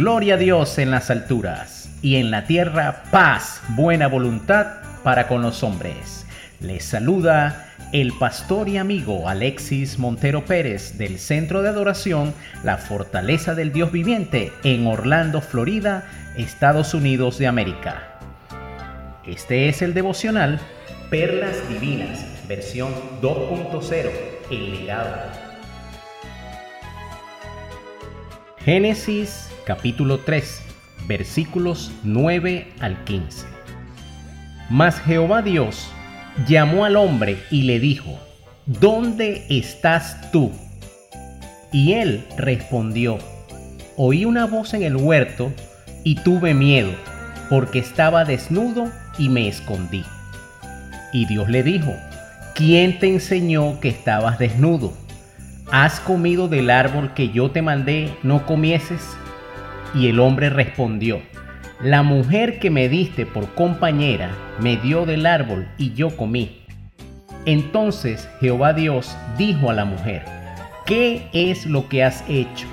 Gloria a Dios en las alturas y en la tierra paz, buena voluntad para con los hombres. Les saluda el pastor y amigo Alexis Montero Pérez del Centro de Adoración La Fortaleza del Dios Viviente en Orlando, Florida, Estados Unidos de América. Este es el devocional Perlas Divinas, versión 2.0, el legado. Génesis capítulo 3, versículos 9 al 15. Mas Jehová Dios llamó al hombre y le dijo, ¿Dónde estás tú? Y él respondió, Oí una voz en el huerto y tuve miedo, porque estaba desnudo y me escondí. Y Dios le dijo, ¿quién te enseñó que estabas desnudo? ¿Has comido del árbol que yo te mandé no comieses? Y el hombre respondió, la mujer que me diste por compañera me dio del árbol y yo comí. Entonces Jehová Dios dijo a la mujer, ¿qué es lo que has hecho?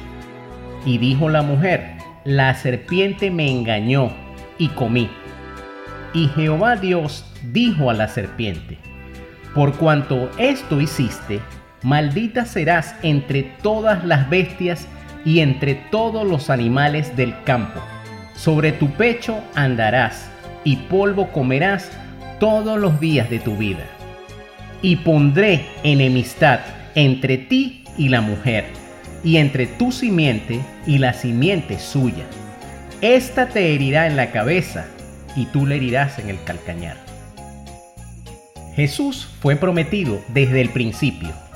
Y dijo la mujer, la serpiente me engañó y comí. Y Jehová Dios dijo a la serpiente, por cuanto esto hiciste, maldita serás entre todas las bestias y entre todos los animales del campo sobre tu pecho andarás y polvo comerás todos los días de tu vida. Y pondré enemistad entre ti y la mujer, y entre tu simiente y la simiente suya. Esta te herirá en la cabeza, y tú le herirás en el calcañar. Jesús fue prometido desde el principio.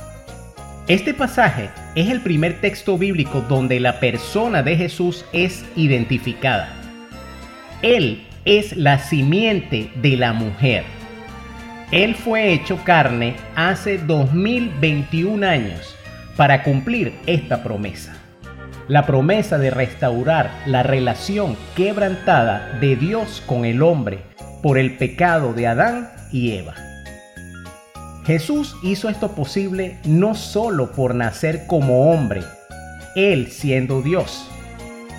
Este pasaje es el primer texto bíblico donde la persona de Jesús es identificada. Él es la simiente de la mujer. Él fue hecho carne hace 2021 años para cumplir esta promesa. La promesa de restaurar la relación quebrantada de Dios con el hombre por el pecado de Adán y Eva. Jesús hizo esto posible no solo por nacer como hombre, Él siendo Dios,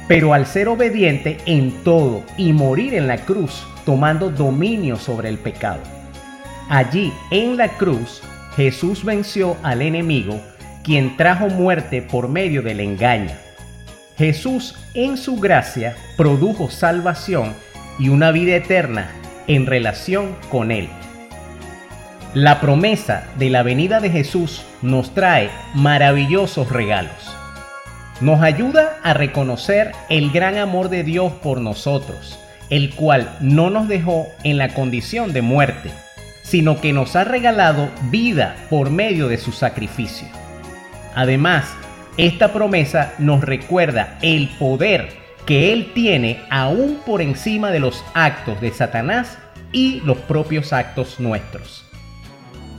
pero al ser obediente en todo y morir en la cruz tomando dominio sobre el pecado. Allí en la cruz Jesús venció al enemigo quien trajo muerte por medio del engaño. Jesús en su gracia produjo salvación y una vida eterna en relación con Él. La promesa de la venida de Jesús nos trae maravillosos regalos. Nos ayuda a reconocer el gran amor de Dios por nosotros, el cual no nos dejó en la condición de muerte, sino que nos ha regalado vida por medio de su sacrificio. Además, esta promesa nos recuerda el poder que Él tiene aún por encima de los actos de Satanás y los propios actos nuestros.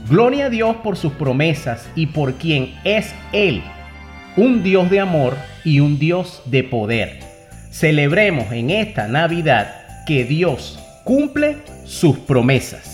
Gloria a Dios por sus promesas y por quien es Él, un Dios de amor y un Dios de poder. Celebremos en esta Navidad que Dios cumple sus promesas.